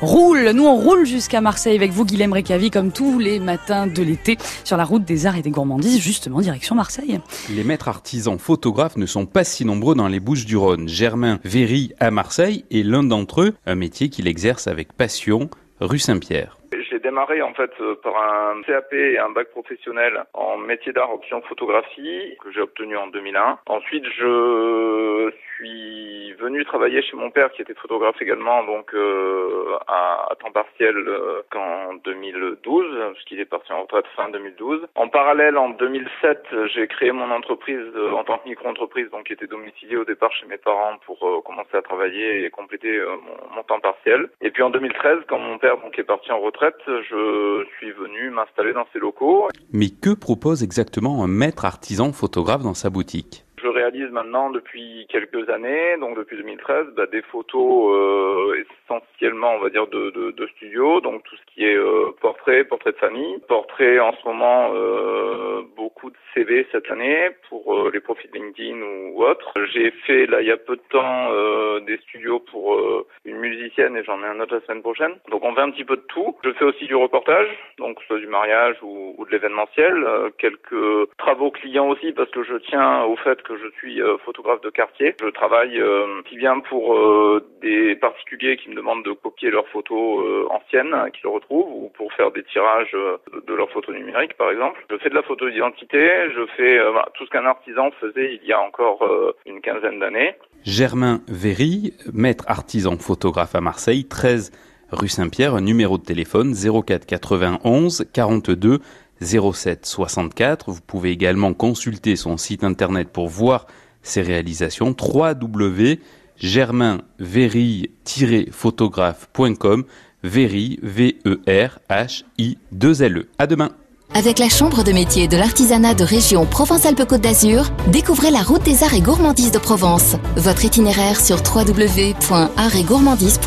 roule. Nous, on roule jusqu'à Marseille avec vous, Guilhem Récavi, comme tous les matins de l'été, sur la route des arts et des gourmandises, justement direction Marseille. Les maîtres artisans photographes ne sont pas si nombreux dans les Bouches du Rhône. Germain Véry à Marseille est l'un d'entre eux, un métier qu'il exerce avec passion, rue Saint-Pierre. J'ai démarré en fait euh, par un CAP et un bac professionnel en métier d'art option photographie que j'ai obtenu en 2001. Ensuite, je travailler chez mon père qui était photographe également, donc euh, à, temps partiel euh, qu'en 2012, parce qu'il est parti en retraite fin 2012. En parallèle, en 2007, j'ai créé mon entreprise euh, en tant que micro-entreprise, donc qui était domiciliée au départ chez mes parents pour commencer à travailler et compléter mon, mon, temps partiel. Et puis en 2013, quand mon père donc est parti en retraite, je suis venu m'installer dans ses locaux. Mais que propose exactement un maître artisan photographe dans sa boutique? Maintenant depuis quelques années, donc depuis 2013, bah, des photos euh, essentiellement, on va dire, de, de, de, studio, donc tout ce qui est euh, portrait, portrait de famille, portrait en ce moment, euh, beaucoup de CV cette année pour euh, les profils LinkedIn ou, autres. J'ai fait là il y a peu de temps euh, des studios pour euh, une musicienne et j'en ai un autre la semaine prochaine. Donc on fait un petit peu de tout. Je fais aussi du reportage, donc soit du mariage ou, ou de l'événementiel, quelques travaux clients aussi parce que je tiens au fait que je suis photographe de quartier. Je travaille qui bien pour des particuliers qui me demandent de copier leurs photos anciennes qu'ils retrouvent ou pour faire des tirages de leurs photos numériques par exemple. Je fais de la photo d'identité, je fais tout ce qu'un artisan faisait il y a encore euh, une quinzaine d'années. Germain Véry, maître artisan photographe à Marseille, 13 rue Saint-Pierre, numéro de téléphone 04 91 42 07 64. Vous pouvez également consulter son site internet pour voir ses réalisations www.germainvéry-photographe.com Véry, V-E-R-H-I-2-L-E. À demain! Avec la Chambre de métier de l'artisanat de région Provence-Alpes-Côte d'Azur, découvrez la route des arts et gourmandises de Provence. Votre itinéraire sur www.artsetgourmandise.fr